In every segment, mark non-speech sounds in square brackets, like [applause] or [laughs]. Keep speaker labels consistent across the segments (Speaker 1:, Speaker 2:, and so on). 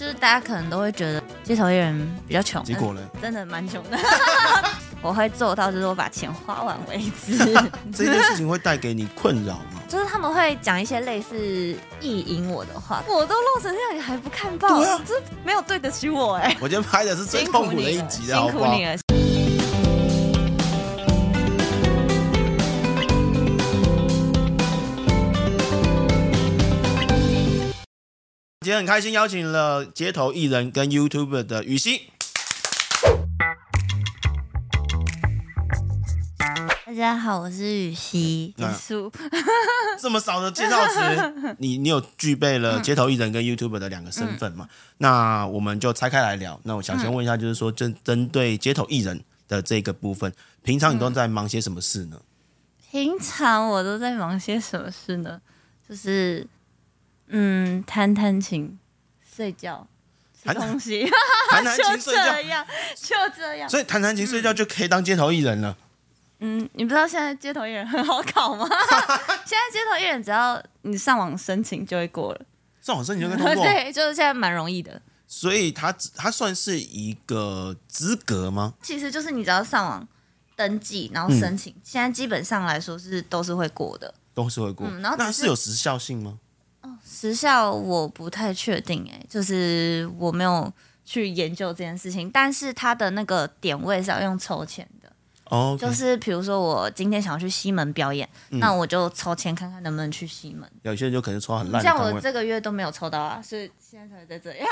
Speaker 1: 就是大家可能都会觉得街头艺人比较穷，
Speaker 2: 结果呢，
Speaker 1: 真的蛮穷的。[laughs] 我会做到，就是我把钱花完为止。[laughs]
Speaker 2: 这件事情会带给你困扰吗？
Speaker 1: 就是他们会讲一些类似意淫我的话，我都露成这样，你还不看报？
Speaker 2: 对啊，
Speaker 1: 这没有对得起我哎。
Speaker 2: 我今天拍的是最痛苦的一集的，好不好？
Speaker 1: 辛苦你了。
Speaker 2: 今天很开心邀请了街头艺人跟 YouTuber 的予晞。
Speaker 1: 大家好，我是雨熙。结束。[laughs]
Speaker 2: 这么少的介绍词，[laughs] 你你有具备了街头艺人跟 YouTuber 的两个身份嘛？嗯、那我们就拆开来聊。那我想先问一下，就是说针针对街头艺人的这个部分，平常你都在忙些什么事呢？
Speaker 1: 平常我都在忙些什么事呢？就是。嗯，弹弹琴，睡觉，吃东西，
Speaker 2: 弹弹琴睡觉，
Speaker 1: 就这样，就这样。
Speaker 2: 所以弹弹琴睡觉就可以当街头艺人了。
Speaker 1: 嗯，你不知道现在街头艺人很好考吗？[laughs] 现在街头艺人只要你上网申请就会过了，
Speaker 2: 上网申请就会通过。[laughs]
Speaker 1: 对，就是现在蛮容易的。
Speaker 2: 所以他他算是一个资格吗？
Speaker 1: 其实就是你只要上网登记，然后申请，嗯、现在基本上来说是都是会过的，
Speaker 2: 都是会过。嗯、然后那是有时效性吗？
Speaker 1: 时效我不太确定，哎，就是我没有去研究这件事情，但是它的那个点位是要用抽签。
Speaker 2: 哦，
Speaker 1: 就是比如说我今天想要去西门表演，嗯、那我就抽签看看能不能去西门。
Speaker 2: 有些人就可能抽很烂，
Speaker 1: 像我这个月都没有抽到啊，所以现在才会在这里。[laughs]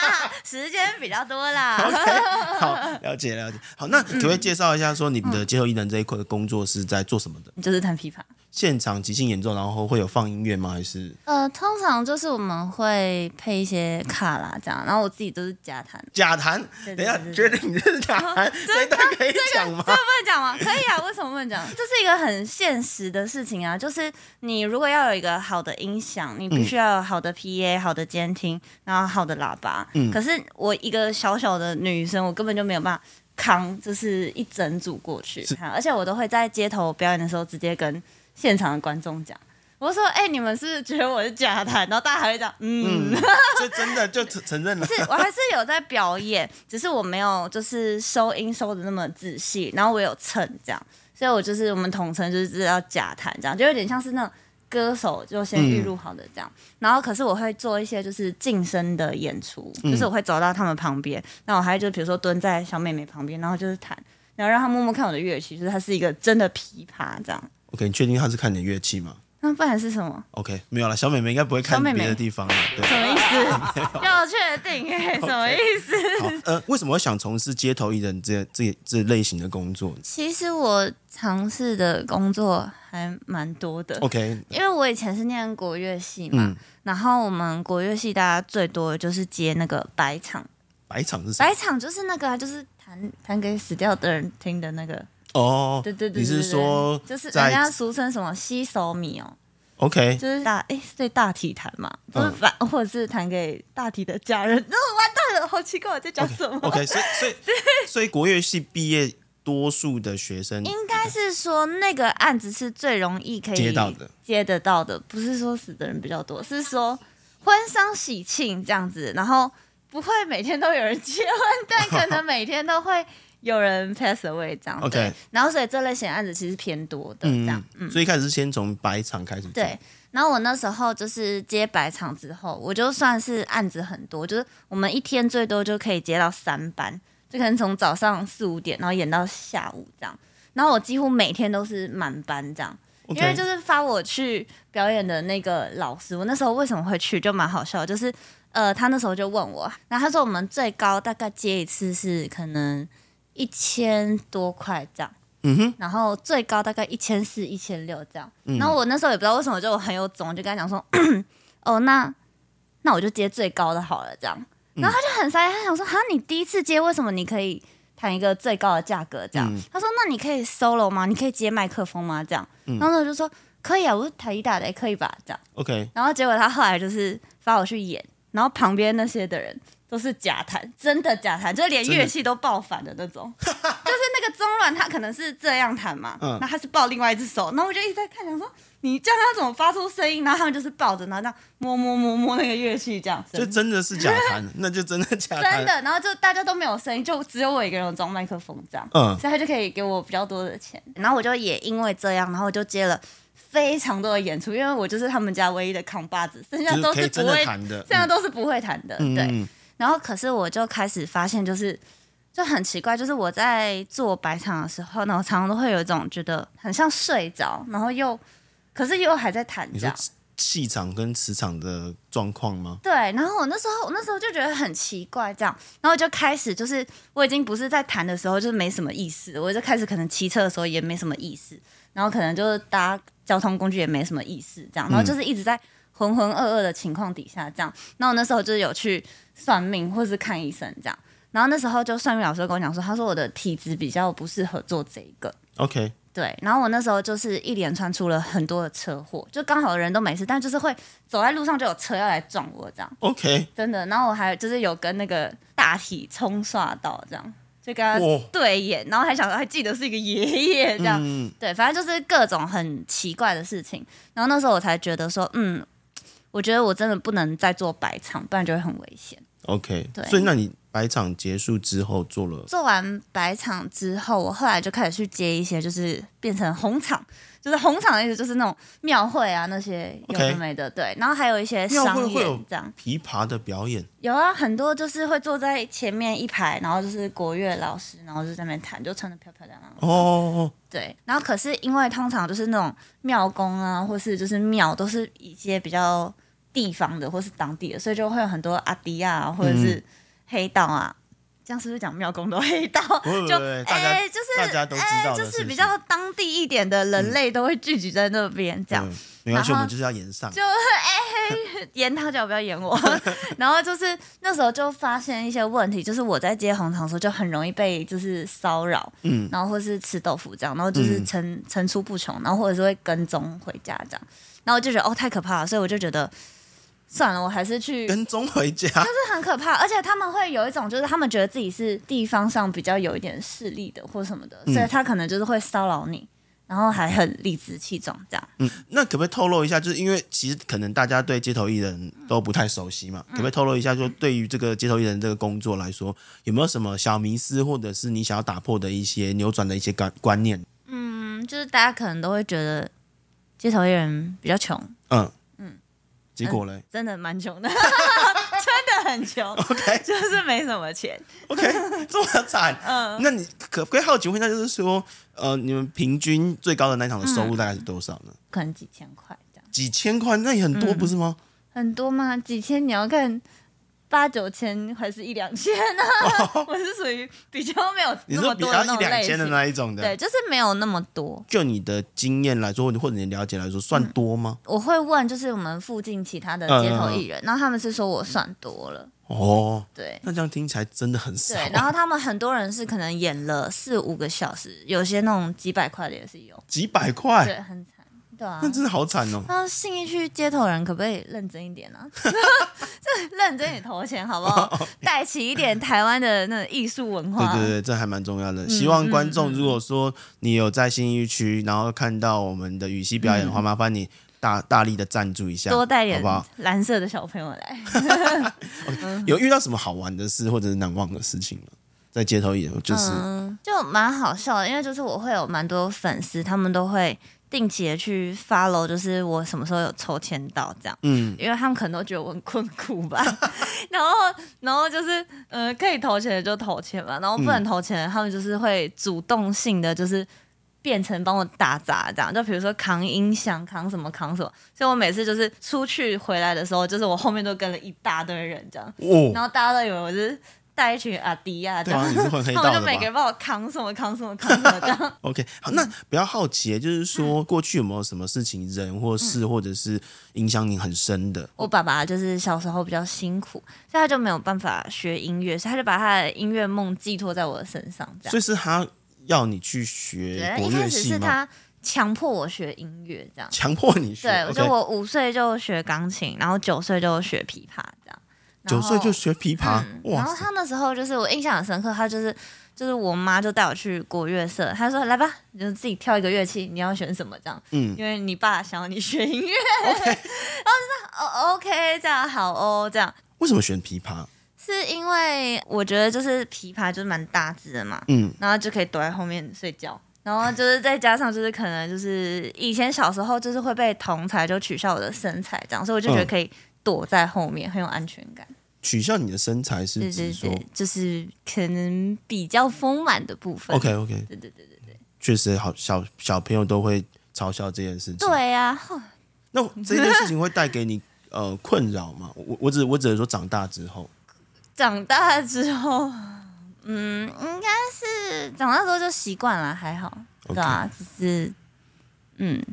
Speaker 1: [laughs] 时间比较多啦。
Speaker 2: Okay, [laughs] 好，了解了解。好，那可不可以介绍一下，说你们的街头艺人这一块的工作是在做什么的？
Speaker 1: 就是弹琵琶。
Speaker 2: 现场即兴演奏，然后会有放音乐吗？还是
Speaker 1: 呃，通常就是我们会配一些卡啦这样，然后我自己都是假弹。
Speaker 2: 假弹？等一下，觉得你这是假弹？这一段可以讲
Speaker 1: 吗？这不能讲吗？可以啊，为什么不能讲？[laughs] 这是一个很现实的事情啊，就是你如果要有一个好的音响，你必须要有好的 PA、好的监听，然后好的喇叭。嗯。可是我一个小小的女生，我根本就没有办法扛，就是一整组过去。是。而且我都会在街头表演的时候直接跟。现场的观众讲，我说：“哎、欸，你们是不是觉得我是假弹？”然后大家还会讲：“嗯，
Speaker 2: 就、嗯、真的就承承认了。”
Speaker 1: 是，我还是有在表演，只是我没有就是收音收的那么仔细，然后我有蹭这样，所以我就是我们统称就是知道假弹这样，就有点像是那种歌手就先预录好的这样，嗯、然后可是我会做一些就是近身的演出，就是我会走到他们旁边，那、嗯、我还就比如说蹲在小妹妹旁边，然后就是弹，然后让她摸摸看我的乐器，就是它是一个真的琵琶这样。
Speaker 2: OK，你确定他是看你的乐器吗？
Speaker 1: 那不然是什么
Speaker 2: ？OK，没有了，小美眉应该不会看别的地方了。
Speaker 1: 对，什么意思？[laughs] 要确定哎，什么意思？Okay.
Speaker 2: 呃，为什么会想从事街头艺人这这这类型的工作？
Speaker 1: 其实我尝试的工作还蛮多的。
Speaker 2: OK，
Speaker 1: 因为我以前是念国乐系嘛，嗯、然后我们国乐系大家最多的就是接那个白场。
Speaker 2: 白场是什么？
Speaker 1: 百场就是那个、啊，就是弹弹给死掉的人听的那个。
Speaker 2: 哦，
Speaker 1: 对对对，
Speaker 2: 你是说
Speaker 1: 就是人家俗称什么西手米哦
Speaker 2: ？OK，
Speaker 1: 就是大哎，对大体弹嘛，就是反或者是弹给大体的家人。那我完蛋了，好奇怪我在讲什么
Speaker 2: ？OK，所以所以所以国乐系毕业多数的学生，
Speaker 1: 应该是说那个案子是最容易可以接到的，接得到的，不是说死的人比较多，是说婚丧喜庆这样子，然后不会每天都有人结婚，[laughs] 但可能每天都会。有人 pass away 这样，OK，然后所以这类型案子其实偏多的这
Speaker 2: 样，所以一开始是先从白场开始，
Speaker 1: 对，然后我那时候就是接白场之后，我就算是案子很多，就是我们一天最多就可以接到三班，就可能从早上四五点，然后演到下午这样，然后我几乎每天都是满班这样因为就是发我去表演的那个老师，我那时候为什么会去就蛮好笑，就是呃，他那时候就问我，然后他说我们最高大概接一次是可能。一千多块这样，嗯哼，然后最高大概一千四、一千六这样，嗯、然后我那时候也不知道为什么就我很有种，就跟他讲说，[clears throat] 哦，那那我就接最高的好了这样，然后他就很傻，他想说，哈，你第一次接，为什么你可以谈一个最高的价格这样？嗯、他说，那你可以 solo 吗？你可以接麦克风吗？这样，嗯、然后我就说可以啊，我是台一大的，可以吧？这样，OK，然后结果他后来就是发我去演。然后旁边那些的人都是假弹，真的假弹，就是连乐器都爆反的那种。[laughs] 就是那个中阮，他可能是这样弹嘛，嗯，那他是抱另外一只手，然后我就一直在看，想说你叫他怎么发出声音，然后他们就是抱着，然后这样摸摸摸摸那个乐器，这样
Speaker 2: 就真的是假弹，[laughs] 那就真的假弹，
Speaker 1: 真的。然后就大家都没有声音，就只有我一个人有装麦克风这样，嗯，所以他就可以给我比较多的钱。然后我就也因为这样，然后我就接了。非常多的演出，因为我就是他们家唯一的扛把子，剩下都是不会剩下都是不会弹的。嗯、对，然后可是我就开始发现，就是就很奇怪，就是我在做白场的时候呢，我常常都会有一种觉得很像睡着，然后又可是又还在弹。你说
Speaker 2: 气场跟磁场的状况吗？
Speaker 1: 对，然后我那时候我那时候就觉得很奇怪，这样，然后就开始就是我已经不是在弹的时候就是没什么意思，我就开始可能骑车的时候也没什么意思，然后可能就是搭。交通工具也没什么意思，这样，然后就是一直在浑浑噩噩的情况底下，这样。那我那时候就是有去算命或是看医生，这样。然后那时候就算命老师跟我讲说，他说我的体质比较不适合做这个。
Speaker 2: OK。
Speaker 1: 对。然后我那时候就是一连串出了很多的车祸，就刚好人都没事，但就是会走在路上就有车要来撞我，这样。
Speaker 2: OK。
Speaker 1: 真的。然后我还就是有跟那个大体冲刷到这样。就跟他对眼，然后还想还记得是一个爷爷这样，嗯、对，反正就是各种很奇怪的事情。然后那时候我才觉得说，嗯，我觉得我真的不能再做白场，不然就会很危险。
Speaker 2: OK，对。所以那你白场结束之后做了？
Speaker 1: 做完白场之后，我后来就开始去接一些，就是变成红场。就是红场的意思，就是那种庙会啊，那些有的没的.对。然后还有一些商演这样。
Speaker 2: 琵琶的表演
Speaker 1: 有啊，很多就是会坐在前面一排，然后就是国乐老师，然后就在那边弹，就穿的漂漂亮亮。哦哦哦。对。然后可是因为通常就是那种庙公啊，或是就是庙都是一些比较地方的或是当地的，所以就会有很多阿迪啊，或者是黑道啊。嗯这样是不是讲庙公都黑道？[laughs] 就哎，就是大家都知道，就是比较当地一点的人类都会聚集在那边，这样。
Speaker 2: 没关系，我们就是要演上。
Speaker 1: 就哎，[laughs] 演 [laughs] 他就不要演我。然后就是那时候就发现一些问题，就是我在接红糖的时候就很容易被就是骚扰，嗯，然后或是吃豆腐这样，然后就是层层出不穷，然后或者是会跟踪回家这样，然后我就觉得哦太可怕了，所以我就觉得。算了，我还是去
Speaker 2: 跟踪回家，
Speaker 1: 就是很可怕，而且他们会有一种，就是他们觉得自己是地方上比较有一点势力的，或什么的，嗯、所以他可能就是会骚扰你，然后还很理直气壮这样。
Speaker 2: 嗯，那可不可以透露一下？就是因为其实可能大家对街头艺人都不太熟悉嘛，嗯、可不可以透露一下？说对于这个街头艺人这个工作来说，有没有什么小迷思，或者是你想要打破的一些扭转的一些观观念？
Speaker 1: 嗯，就是大家可能都会觉得街头艺人比较穷。嗯。
Speaker 2: 结果嘞、嗯，
Speaker 1: 真的蛮穷的，[laughs] 真的很穷。[laughs] OK，就是没什么钱。
Speaker 2: OK，这么惨。[laughs] 嗯，那你可不可以好奇问一下，就是说，呃，你们平均最高的那场的收入大概是多少呢？
Speaker 1: 可能几千块这样。
Speaker 2: 几千块，那也很多，不是吗？
Speaker 1: 很多吗？几千你要看。八九千还是一两千呢？哦、[laughs] 我是属于比较没有那么多的那种类型，一两千的那一种的。对，就是没有那么多。
Speaker 2: 就你的经验来说，或者或者你了解来说，算多吗？
Speaker 1: 嗯、我会问，就是我们附近其他的街头艺人，嗯、然后他们是说我算多了。
Speaker 2: 哦，
Speaker 1: 对，
Speaker 2: 那这样听起来真的很少。
Speaker 1: 对，然后他们很多人是可能演了四五个小时，有些那种几百块的也是有。
Speaker 2: 几百块？
Speaker 1: 对，很惨。对啊，
Speaker 2: 那真的好惨哦。
Speaker 1: 那信义区街头人可不可以认真一点呢？[laughs] 这认真一点投钱好不好？带起一点台湾的那艺术文化。
Speaker 2: 对对对，这还蛮重要的。希望观众如果说你有在信义区，然后看到我们的羽西表演的话，麻烦你大大力的赞助一下，
Speaker 1: 多带点好不好？蓝色的小朋友来。[laughs]
Speaker 2: 有遇到什么好玩的事或者是难忘的事情吗？在街头演就是
Speaker 1: 就蛮好笑的，因为就是我会有蛮多粉丝，他们都会。定期的去 follow，就是我什么时候有抽签到这样，嗯，因为他们可能都觉得我很困苦吧，[laughs] 然后，然后就是，呃，可以投钱的就投钱吧，然后不能投钱的，他们就是会主动性的，就是变成帮我打杂这样，就比如说扛音响、扛什么、扛什么，所以我每次就是出去回来的时候，就是我后面都跟了一大堆人这样，哦，然后大家都以为我是。带一群阿迪啊这样，他们就每个人帮我扛什么扛什么扛什么这样。[laughs]
Speaker 2: OK，好，那比较好奇，就是说过去有没有什么事情、人或事，或者是影响你很深的？
Speaker 1: 我爸爸就是小时候比较辛苦，所以他就没有办法学音乐，所以他就把他的音乐梦寄托在我的身上。这样，
Speaker 2: 所以是他要你去学？一开始
Speaker 1: 是他强迫我学音乐，这样。
Speaker 2: 强迫你学？
Speaker 1: 对，我就我五岁就学钢琴，然后九岁就学琵琶，这样。
Speaker 2: 九岁就学琵琶，
Speaker 1: 嗯、然后他那时候就是我印象很深刻，他就是就是我妈就带我去国乐社，他说来吧，你就自己挑一个乐器，你要选什么这样，嗯，因为你爸想要你学音乐. [laughs] [laughs] 然后就说哦 OK 这样好哦这样。
Speaker 2: 为什么选琵琶？
Speaker 1: 是因为我觉得就是琵琶就是蛮大只的嘛，嗯，然后就可以躲在后面睡觉，然后就是再加上就是可能就是以前小时候就是会被同才就取笑我的身材这样，所以我就觉得可以。嗯躲在后面很有安全感。
Speaker 2: 取笑你的身材是指说，
Speaker 1: 就是可能比较丰满的部分。
Speaker 2: OK OK，
Speaker 1: 对对对对对，
Speaker 2: 确实好小小朋友都会嘲笑这件事情。
Speaker 1: 对呀、
Speaker 2: 啊，那这件事情会带给你 [laughs] 呃困扰吗？我我只我只能说长大之后，
Speaker 1: 长大之后，嗯，应该是长大之后就习惯了，还好，okay. 对啊，只是嗯，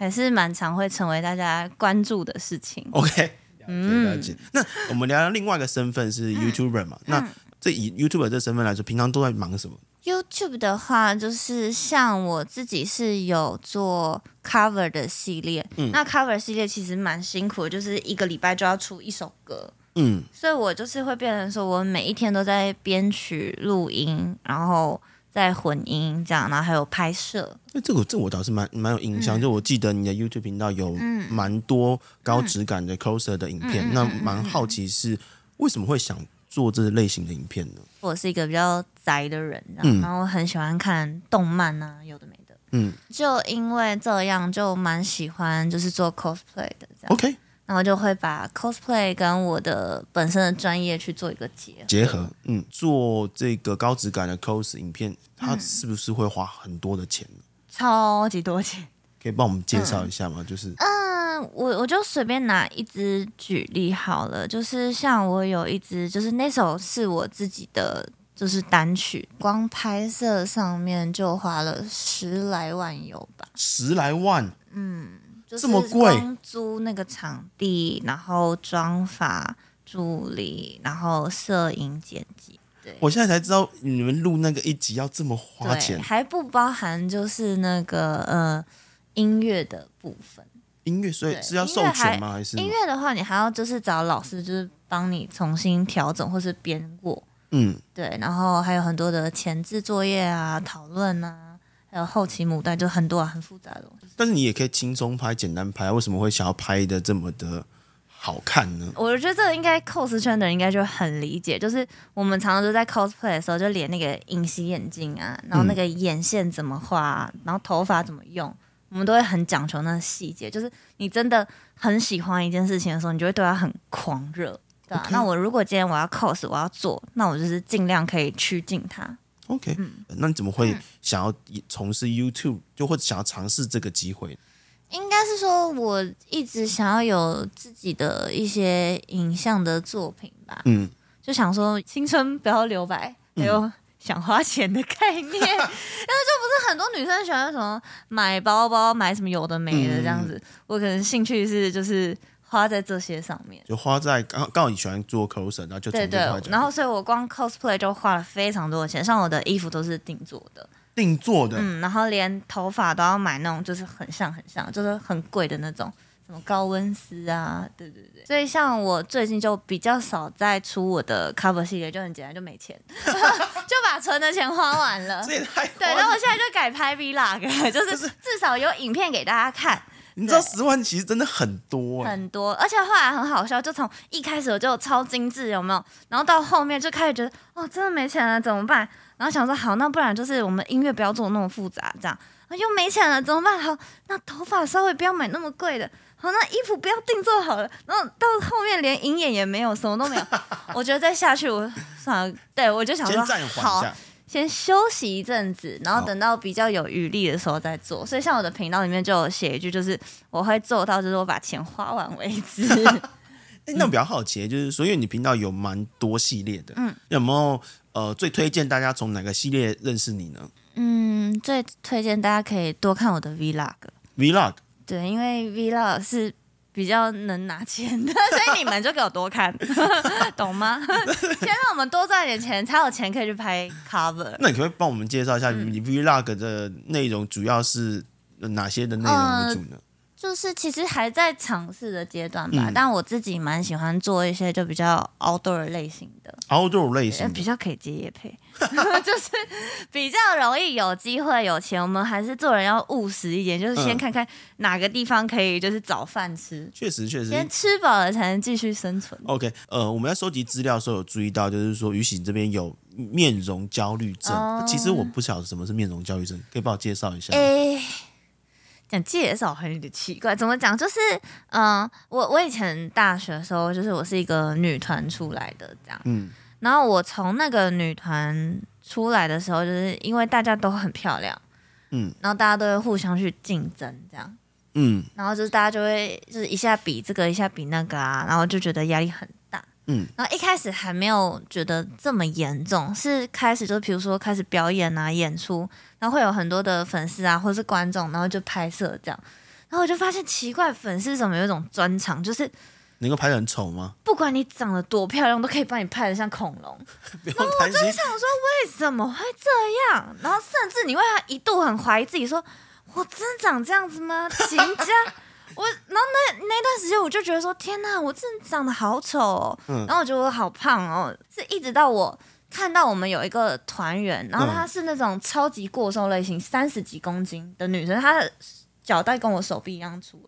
Speaker 1: 还是蛮常会成为大家关注的事情。
Speaker 2: OK。嗯，了解。那我们聊聊另外一个身份是 YouTuber 嘛？嗯、那这以 YouTuber 这身份来说，平常都在忙什么
Speaker 1: ？YouTube 的话，就是像我自己是有做 cover 的系列。嗯，那 cover 系列其实蛮辛苦的，就是一个礼拜就要出一首歌。嗯，所以我就是会变成说，我每一天都在编曲、录音，然后。在混音这样，然后还有拍摄。
Speaker 2: 那这个这、我倒是蛮蛮有印象、嗯，就我记得你的 YouTube 频道有蛮多高质感的 closer 的影片。嗯、那蛮好奇是为什么会想做这类型的影片呢？
Speaker 1: 我是一个比较宅的人，嗯、然后很喜欢看动漫啊，有的没的。嗯，就因为这样，就蛮喜欢就是做 cosplay 的这样。
Speaker 2: OK。
Speaker 1: 然后就会把 cosplay 跟我的本身的专业去做一个结合。
Speaker 2: 结合，嗯，做这个高质感的 cos 影片，它是不是会花很多的钱？
Speaker 1: 超级多钱。
Speaker 2: 可以帮我们介绍一下吗？嗯、就是，
Speaker 1: 嗯，我我就随便拿一支举例好了，就是像我有一支，就是那首是我自己的，就是单曲，光拍摄上面就花了十来万有吧。
Speaker 2: 十来万，
Speaker 1: 嗯。这么贵，租那个场地，然后装法助理，然后摄影剪辑。对，
Speaker 2: 我现在才知道你们录那个一集要这么花钱，
Speaker 1: 还不包含就是那个呃音乐的部分。
Speaker 2: 音乐所以是要授权吗？还是
Speaker 1: 音乐的话，你还要就是找老师，就是帮你重新调整或是编过。
Speaker 2: 嗯，
Speaker 1: 对，然后还有很多的前置作业啊，讨论啊。还有后期母带就很多啊，很复杂的东西。
Speaker 2: 但是你也可以轻松拍、简单拍，为什么会想要拍的这么的好看呢？
Speaker 1: 我觉得这个应该 cos 圈的人应该就很理解，就是我们常常都在 cosplay 的时候，就连那个隐形眼镜啊，然后那个眼线怎么画，然后头发怎么用，我们都会很讲求那个细节。就是你真的很喜欢一件事情的时候，你就会对它很狂热，对吧.那我如果今天我要 cos，我要做，那我就是尽量可以趋近它。
Speaker 2: OK，嗯，那你怎么会想要从事 YouTube，就会想要尝试这个机会？
Speaker 1: 应该是说，我一直想要有自己的一些影像的作品吧。嗯，就想说青春不要留白，还有想花钱的概念。[laughs] 但是就不是很多女生喜欢什么买包包、买什么有的没的这样子。我可能兴趣是就是。花在这些上面，
Speaker 2: 就花在刚刚好你喜欢做 cos，然后就对对，
Speaker 1: 然后所以我光 cosplay 就花了非常多的钱，像我的衣服都是定做的，
Speaker 2: 定做的，
Speaker 1: 嗯，然后连头发都要买那种就是很像很像，就是很贵的那种，什么高温丝啊，对对对，所以像我最近就比较少再出我的 cover 系列，就很简单，就没钱，[laughs] 就把存的钱花完了，
Speaker 2: 这也太
Speaker 1: 对，然后我现在就改拍 vlog，就是至少有影片给大家看。
Speaker 2: 你知道十万其实真的很多，
Speaker 1: 很多，而且后来很好笑，就从一开始我就超精致，有没有？然后到后面就开始觉得，哦，真的没钱了，怎么办？然后想说，好，那不然就是我们音乐不要做那么复杂，这样，又没钱了，怎么办？好，那头发稍微不要买那么贵的，好，那衣服不要定做好了，然后到后面连银眼也没有，什么都没有，我觉得再下去我算了，对我就想说，好。先休息一阵子，然后等到比较有余力的时候再做。所以像我的频道里面就有写一句，就是我会做到，就是我把钱花完为止。[laughs]
Speaker 2: 欸、那我比较好奇，就是所以你频道有蛮多系列的，嗯，有没有呃最推荐大家从哪个系列认识你呢？
Speaker 1: 嗯，最推荐大家可以多看我的 Vlog。
Speaker 2: Vlog，
Speaker 1: 对，因为 Vlog 是。比较能拿钱的，[laughs] 所以你们就给我多看，[laughs] 懂吗？[laughs] 先让我们多赚点钱，才有钱可以去拍 cover。
Speaker 2: 那你可不可以帮我们介绍一下你 vlog 的内容主要是哪些的内容为主呢？呃，
Speaker 1: 就是其实还在尝试的阶段吧，
Speaker 2: 嗯、
Speaker 1: 但我自己蛮喜欢做一些就比较 outdoor 类型的
Speaker 2: ，outdoor 类型
Speaker 1: 比较可以接业配，[laughs] 就是比较容易有机会有钱。我们还是做人要务实一点，就是先看看哪个地方可以就是找饭吃。
Speaker 2: 确实确实，
Speaker 1: 先吃饱了才能继续生存。
Speaker 2: OK，呃，我们在收集资料的时候有注意到，就是说于喜这边有面容焦虑症。嗯、其实我不晓得什么是面容焦虑症，可以帮我介绍一下
Speaker 1: 讲介绍很有点奇怪，怎么讲？就是，嗯、呃，我我以前大学的时候，就是我是一个女团出来的，这样，嗯，然后我从那个女团出来的时候，就是因为大家都很漂亮，嗯，然后大家都会互相去竞争，这样，嗯，然后就是大家就会就是一下比这个，一下比那个啊，然后就觉得压力很大，嗯，然后一开始还没有觉得这么严重，是开始就比如说开始表演啊，演出。然后会有很多的粉丝啊，或者是观众，然后就拍摄这样，然后我就发现奇怪，粉丝怎么有一种专长，就是
Speaker 2: 能够拍得很丑吗？
Speaker 1: 不管你长得多漂亮，都可以帮你拍的像恐龙。[laughs] 然后我就想说，为什么会这样？然后甚至你会一度很怀疑自己说，说我真长这样子吗？行家我，然后那那段时间我就觉得说，天哪，我真的长得好丑哦。嗯、然后我觉得我好胖哦，是一直到我。看到我们有一个团员，然后她是那种超级过瘦类型，三十几公斤的女生，她的脚带跟我手臂一样粗，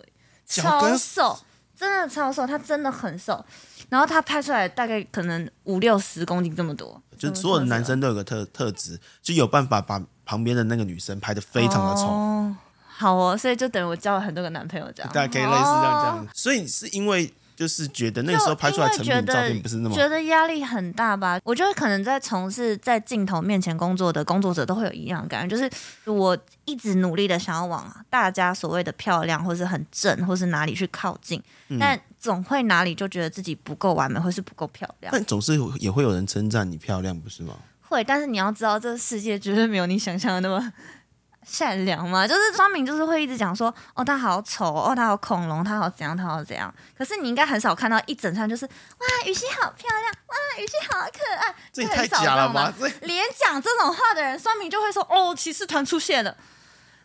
Speaker 1: 超瘦，真的超瘦，她真的很瘦。然后她拍出来大概可能五六十公斤这么多，
Speaker 2: 就所有的男生都有个特特质，就有办法把旁边的那个女生拍的非常的丑。
Speaker 1: 哦，好哦，所以就等于我交了很多个男朋友这样，
Speaker 2: 大家可以类似这样讲。哦，所以是因为。就是觉得那时候拍出来成品照片不是那么，
Speaker 1: 觉得压力很大吧？我觉得可能在从事在镜头面前工作的工作者都会有一样感觉，就是我一直努力的想要往大家所谓的漂亮，或是很正，或是哪里去靠近，嗯、但总会哪里就觉得自己不够完美，或是不够漂亮。
Speaker 2: 但总是也会有人称赞你漂亮，不是吗？
Speaker 1: 会，但是你要知道，这个世界绝对没有你想象的那么。善良嘛，就是双明，就是会一直讲说，哦，他好丑，哦，他好恐龙，他好怎样，他好怎样。可是你应该很少看到一整串，就是哇，雨欣好漂亮，哇，雨欣好可爱。[laughs]
Speaker 2: 这也太假了吧！[laughs]
Speaker 1: 连讲这种话的人，双明就会说，哦，骑士团出现了，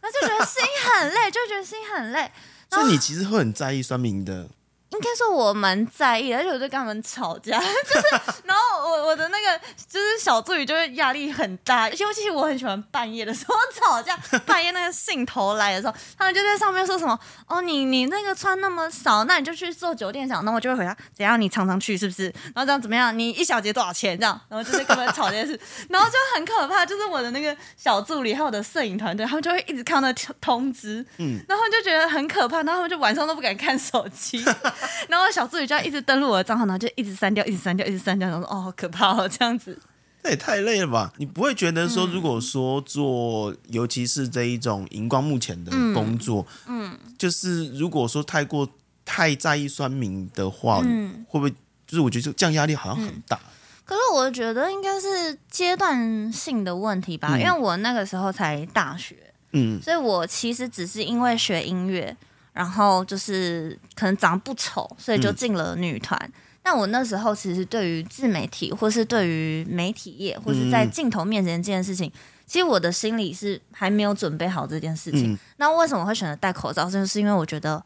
Speaker 1: 那就觉得心很累，就觉得心很累。
Speaker 2: 所以你其实会很在意双明的。
Speaker 1: 应该说我蛮在意的，而且我就跟他们吵架，[laughs] 就是，然后我我的那个就是小助理就会压力很大，尤其我很喜欢半夜的时候吵架，[laughs] 半夜那个兴头来的时候，他们就在上面说什么，哦，你你那个穿那么少，那你就去做酒店长，那我就会回答，怎样你常常去是不是？然后这样怎么样？你一小节多少钱？这样，然后就是跟他们吵这件事，[laughs] 然后就很可怕，就是我的那个小助理还有我的摄影团队，他们就会一直看到通知，嗯，然后就觉得很可怕，然后他们就晚上都不敢看手机。[laughs] 然后小助理就要一直登录我的账号，然后就一直删掉，一直删掉，一直删掉。然后说：“哦，好可怕哦，这样子。”
Speaker 2: 那也太累了吧？你不会觉得说，如果说做，嗯、尤其是这一种荧光幕前的工作，嗯，嗯就是如果说太过太在意酸民的话，嗯、会不会就是我觉得这样压力好像很大，嗯？
Speaker 1: 可是我觉得应该是阶段性的问题吧，嗯、因为我那个时候才大学，嗯，所以我其实只是因为学音乐。然后就是可能长得不丑，所以就进了女团。嗯、但我那时候其实对于自媒体，或是对于媒体业，或是在镜头面前这件事情，嗯、其实我的心里是还没有准备好这件事情。嗯、那为什么会选择戴口罩？就是因为我觉得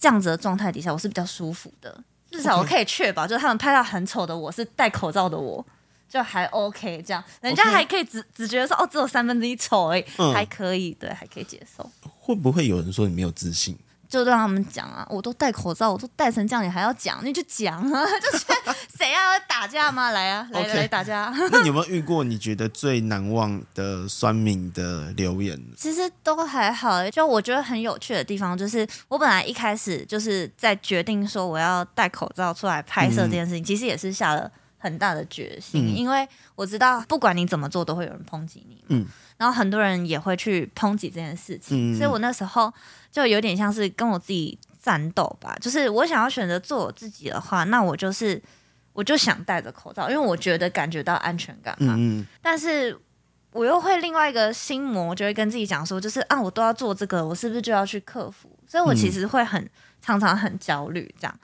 Speaker 1: 这样子的状态底下，我是比较舒服的。至少我可以确保，就是他们拍到很丑的我是戴口罩的我，就还 OK。这样人家还可以只只觉得说哦，只有三分之一丑而已，嗯、还可以，对，还可以接受。
Speaker 2: 会不会有人说你没有自信？
Speaker 1: 就让他们讲啊！我都戴口罩，我都戴成这样，你还要讲？你就讲啊！[laughs] 就是谁要打架吗？来啊，[laughs] 来.来打架！
Speaker 2: 那你有没有遇过你觉得最难忘的酸民的留言？
Speaker 1: 其实都还好，就我觉得很有趣的地方，就是我本来一开始就是在决定说我要戴口罩出来拍摄这件事情，嗯、其实也是下了很大的决心，嗯、因为我知道不管你怎么做，都会有人抨击你。嗯。然后很多人也会去抨击这件事情，嗯、所以我那时候就有点像是跟我自己战斗吧。就是我想要选择做我自己的话，那我就是我就想戴着口罩，因为我觉得感觉到安全感嘛。嗯、但是我又会另外一个心魔，就会跟自己讲说，就是啊，我都要做这个，我是不是就要去克服？所以我其实会很常常很焦虑这样。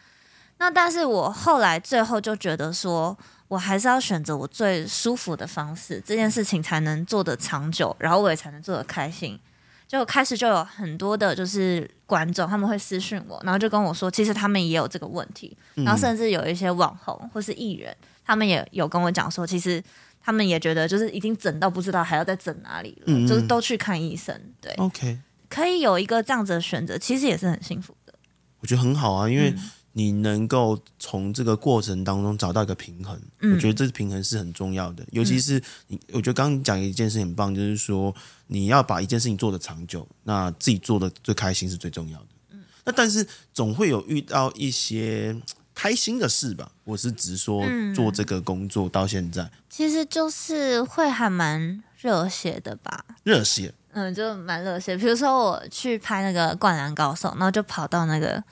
Speaker 1: 那但是我后来最后就觉得说。我还是要选择我最舒服的方式，这件事情才能做得长久，然后我也才能做得开心。就开始就有很多的就是观众，他们会私讯我，然后就跟我说，其实他们也有这个问题，然后甚至有一些网红或是艺人，他们也有跟我讲说，其实他们也觉得就是已经整到不知道还要再整哪里了，嗯、就是都去看医生。对
Speaker 2: ，OK，
Speaker 1: 可以有一个这样子的选择，其实也是很幸福的。
Speaker 2: 我觉得很好啊，因为、嗯。你能够从这个过程当中找到一个平衡，嗯、我觉得这平衡是很重要的。尤其是你，我觉得刚刚讲一件事很棒，就是说你要把一件事情做得长久，那自己做的最开心是最重要的。嗯、那但是总会有遇到一些开心的事吧？我是直说做这个工作到现在，
Speaker 1: 其实就是会还蛮热血的吧？
Speaker 2: 热血，
Speaker 1: 嗯，就蛮热血。比如说我去拍那个《灌篮高手》，然后就跑到那个。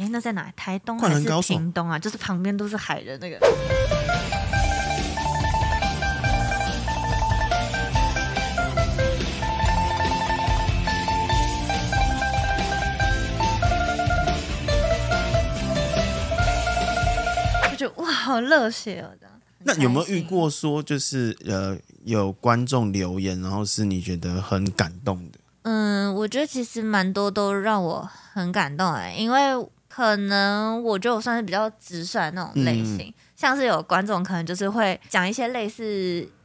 Speaker 1: 哎，那在哪？台东还是屏东啊？就是旁边都是海的那个。我觉得哇，好热血哦！这样。
Speaker 2: 那有没有遇过说，就是呃，有观众留言，然后是你觉得很感动的？
Speaker 1: 嗯，我觉得其实蛮多都让我很感动哎，因为。可能我觉得我算是比较直率的那种类型，嗯、像是有观众可能就是会讲一些类似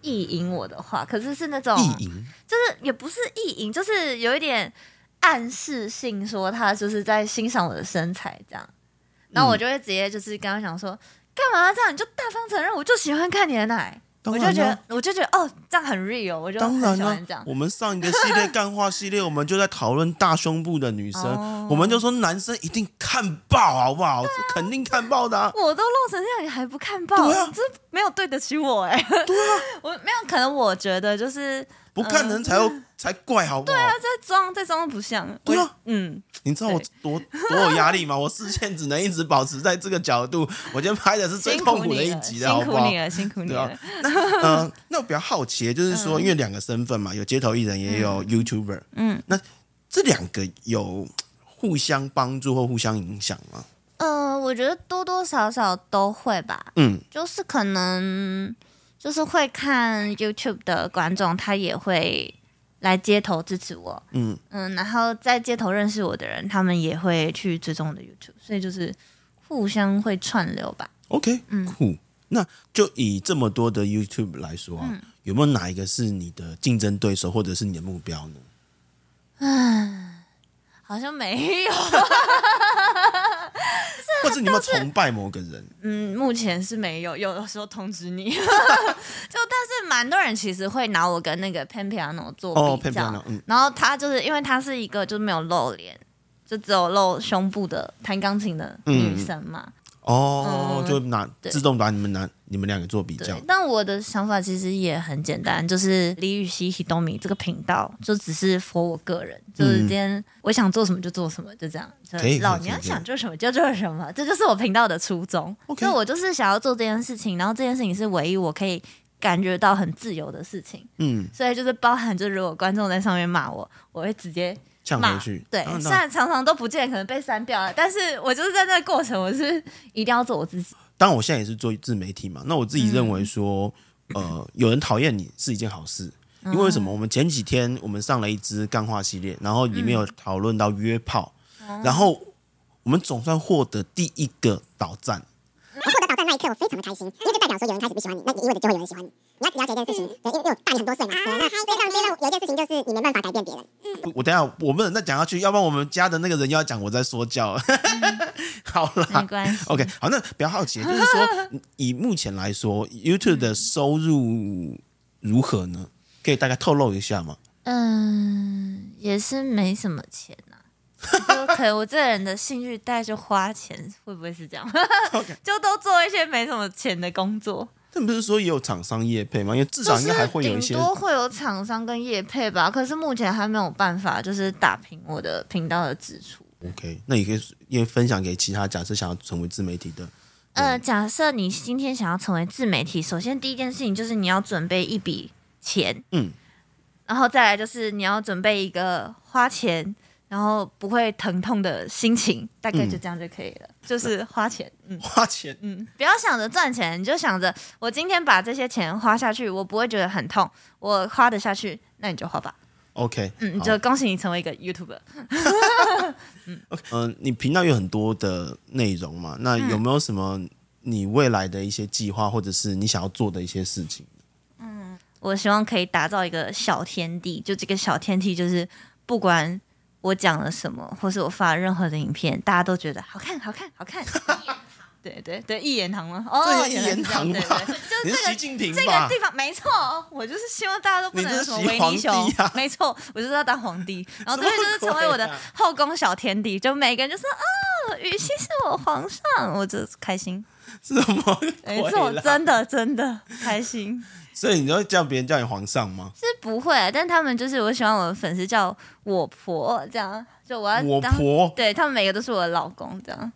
Speaker 1: 意淫我的话，可是是那种
Speaker 2: 意淫，
Speaker 1: 就是也不是意淫，就是有一点暗示性，说他就是在欣赏我的身材这样，然后我就会直接就是刚刚想说，干嘛这样？你就大方承认，我就喜欢看你的奶。我就觉得，我就觉得，哦，这样很 real，我就。当然了，
Speaker 2: 我们上一个系列干话系列，我们就在讨论大胸部的女生，哦、我们就说男生一定看爆，好不好？啊、肯定看爆的、啊。
Speaker 1: 我都露成这样，你还不看爆？对啊，这没有对得起我哎。
Speaker 2: 对啊，[laughs]
Speaker 1: 我没有，可能我觉得就是。
Speaker 2: 不看人才才怪，好不好？
Speaker 1: 对啊，在装，在装不像。
Speaker 2: 对啊，嗯，你知道我多多有压力吗？我视线只能一直保持在这个角度。我今天拍的是最痛苦的一集的，好不好？
Speaker 1: 辛苦你了，辛苦你了。
Speaker 2: 那嗯、呃，那我比较好奇，就是说，因为两个身份嘛，有街头艺人，也有 YouTuber。嗯，那这两个有互相帮助或互相影响吗？
Speaker 1: 嗯、呃，我觉得多多少少都会吧。嗯，就是可能。就是会看 YouTube 的观众，他也会来街头支持我。嗯嗯，然后在街头认识我的人，他们也会去追踪我的 YouTube，所以就是互相会串流吧。
Speaker 2: OK，嗯，酷。那就以这么多的 YouTube 来说啊，嗯、有没有哪一个是你的竞争对手，或者是你的目标呢？
Speaker 1: 嗯，好像没有。[laughs]
Speaker 2: 或者你有没有崇拜某个人？
Speaker 1: 嗯，目前是没有，有的时候通知你。[laughs] 就但是蛮多人其实会拿我跟那个 Pan Piano 做比较，哦嗯、然后他就是因为他是一个就是没有露脸，就只有露胸部的弹钢琴的女生嘛。嗯
Speaker 2: 哦，嗯、就拿自动把你们拿你们两个做比较。
Speaker 1: 但我的想法其实也很简单，就是李雨熙 Hitomi 这个频道就只是 for 我个人，就是今天我想做什么就做什么，就这样。可以。老娘想做什么就做什么，这就是我频道的初衷。就我就是想要做这件事情，然后这件事情是唯一我可以感觉到很自由的事情。嗯。所以就是包含，就如果观众在上面骂我，我会直接。呛回去，
Speaker 2: 对，
Speaker 1: 虽然常常都不见，可能被删掉了。但是我就是在那个过程，我是一定要做我自己。
Speaker 2: 当然，我现在也是做自媒体嘛。那我自己认为说，嗯、呃，有人讨厌你是一件好事，因为什么？我们前几天我们上了一支干话系列，然后里面有讨论到约炮，嗯、然后我们总算获得第一个导赞。获得导赞那一刻，我非常的开心，因为就代表说有人开始不喜欢你，那你意味着就会有人喜欢你。你要了解一件事情，对，因为因为我大你很多岁嘛，对，那非常非常有一件事情就是你没办法改变别人。嗯，我等下我不能再讲下去，要不然我们家的那个人要讲我在说教。嗯、[laughs] 好了啦，没关系。OK，好，那比较好奇就是说，以目前来说，YouTube 的收入如何呢？可以大概透露一下吗？
Speaker 1: 嗯，也是没什么钱呐、啊，就可能我这个人的兴趣大概就花钱，会不会是这样？[laughs] Okay. [laughs] 就都做一些没什么钱的工作。
Speaker 2: 但不是说也有厂商业配吗？因为至少应该还会有一些，
Speaker 1: 顶多会有厂商跟业配吧。可是目前还没有办法，就是打平我的频道的支出。
Speaker 2: OK，那也可以也分享给其他假设想要成为自媒体的。
Speaker 1: 呃，假设你今天想要成为自媒体，首先第一件事情就是你要准备一笔钱，嗯，然后再来就是你要准备一个花钱。然后不会疼痛的心情，大概就这样就可以了。嗯、就是花钱，嗯，[laughs]
Speaker 2: 花钱，
Speaker 1: 嗯，不要想着赚钱，你就想着我今天把这些钱花下去，我不会觉得很痛，我花得下去，那你就花吧。
Speaker 2: OK，
Speaker 1: 嗯，就恭喜你成为一个 YouTuber。[laughs]
Speaker 2: 嗯，[laughs] 呃，你频道有很多的内容嘛？那有没有什么你未来的一些计划，或者是你想要做的一些事情？
Speaker 1: 嗯，我希望可以打造一个小天地，就这个小天地，就是不管我讲了什么，或是我发了任何的影片，大家都觉得好看，好看，好看。[laughs] 对对对，一言堂吗？
Speaker 2: 哦，一言堂吗？
Speaker 1: 就是这个
Speaker 2: 习近平
Speaker 1: 这个地方，没错，我就是希望大家都不能有什么维尼熊，啊、没错，我就是要当皇帝，然后这边就是成为我的后宫小天地，就每个人就说啊，雨欣是我皇上，我就开心。
Speaker 2: 什么？
Speaker 1: 没错，真的真的开心。
Speaker 2: 所以你会叫别人叫你皇上吗？
Speaker 1: 是不会，但他们就是我喜欢我的粉丝叫我婆，这样就我要当
Speaker 2: 我婆，
Speaker 1: 对他们每个都是我的老公，这样。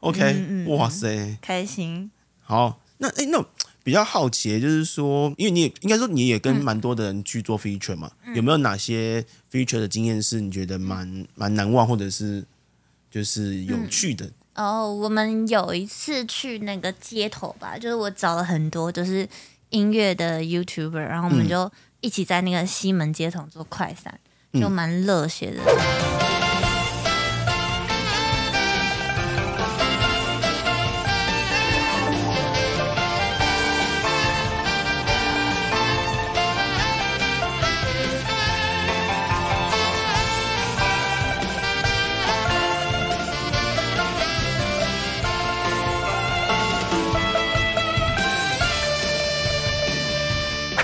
Speaker 2: OK，嗯嗯哇塞，
Speaker 1: 开心。
Speaker 2: 好，那哎，那比较好奇，就是说，因为你也应该说你也跟蛮多的人去做 feature 嘛，嗯、有没有哪些 feature 的经验是你觉得蛮蛮难忘，或者是就是有趣的？
Speaker 1: 嗯、哦，我们有一次去那个街头吧，就是我找了很多就是音乐的 YouTuber，然后我们就一起在那个西门街头做快闪，嗯、就蛮热血的。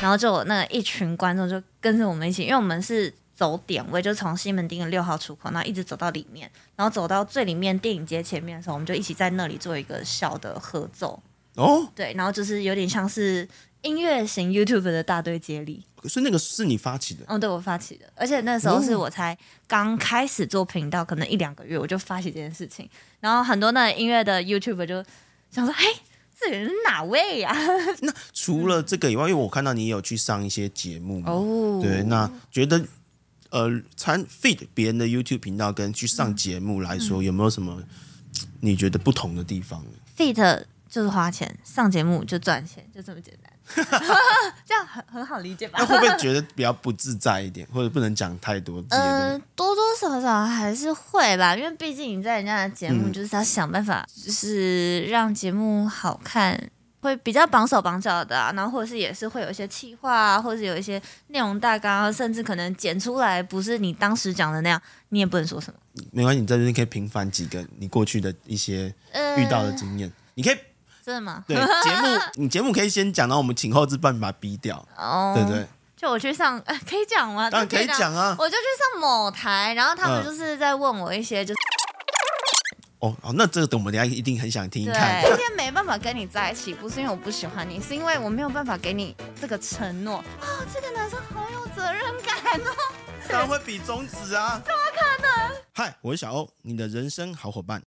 Speaker 1: 然后就那一群观众就跟着我们一起，因为我们是走点位，就从西门町的六号出口，然后一直走到里面，然后走到最里面电影街前面的时候，我们就一起在那里做一个小的合奏。哦，对，然后就是有点像是音乐型 YouTube 的大队接力。
Speaker 2: 所以那个是你发起的？
Speaker 1: 哦，对，我发起的，而且那时候是我才刚开始做频道，可能一两个月我就发起这件事情，然后很多那个音乐的 YouTuber 就想说，嘿。这人是哪位呀、啊？[laughs]
Speaker 2: 那除了这个以外，因为我看到你也有去上一些节目嘛，哦，对，那觉得呃，参 feed 别人的 YouTube 频道跟去上节目来说，嗯、有没有什么你觉得不同的地方
Speaker 1: ？feed 就是花钱，上节目就赚钱，就这么简单。[laughs] [laughs] 这样很很好理解吧？
Speaker 2: 那会不会觉得比较不自在一点，或者不能讲太多？嗯、
Speaker 1: 多少少还是会吧，因为毕竟你在人家的节目，就是要想办法，就是让节目好看，嗯、会比较绑手绑脚的啊。然后或者是也是会有一些气话啊，或者是有一些内容大纲，甚至可能剪出来不是你当时讲的那样，你也不能说什么。
Speaker 2: 没关系，你在这边可以平反几个你过去的一些遇到的经验，呃、你可以。
Speaker 1: 真的吗？
Speaker 2: 对，节目你节目可以先讲，然后我们请后置帮你把它逼掉。哦，对对。
Speaker 1: 就我去上，呃、可以讲吗？
Speaker 2: 当然可以讲啊。
Speaker 1: 我就去上某台，然后他们就是在问我一些，就是。
Speaker 2: 哦哦，那这个等我们等下一定很想听一看。
Speaker 1: 今天没办法跟你在一起，不是因为我不喜欢你，是因为我没有办法给你这个承诺。哦，这个男生好有责任感哦。
Speaker 2: 当然会比中指啊。
Speaker 1: 怎么可能？
Speaker 2: 嗨，我是小欧，你的人生好伙伴。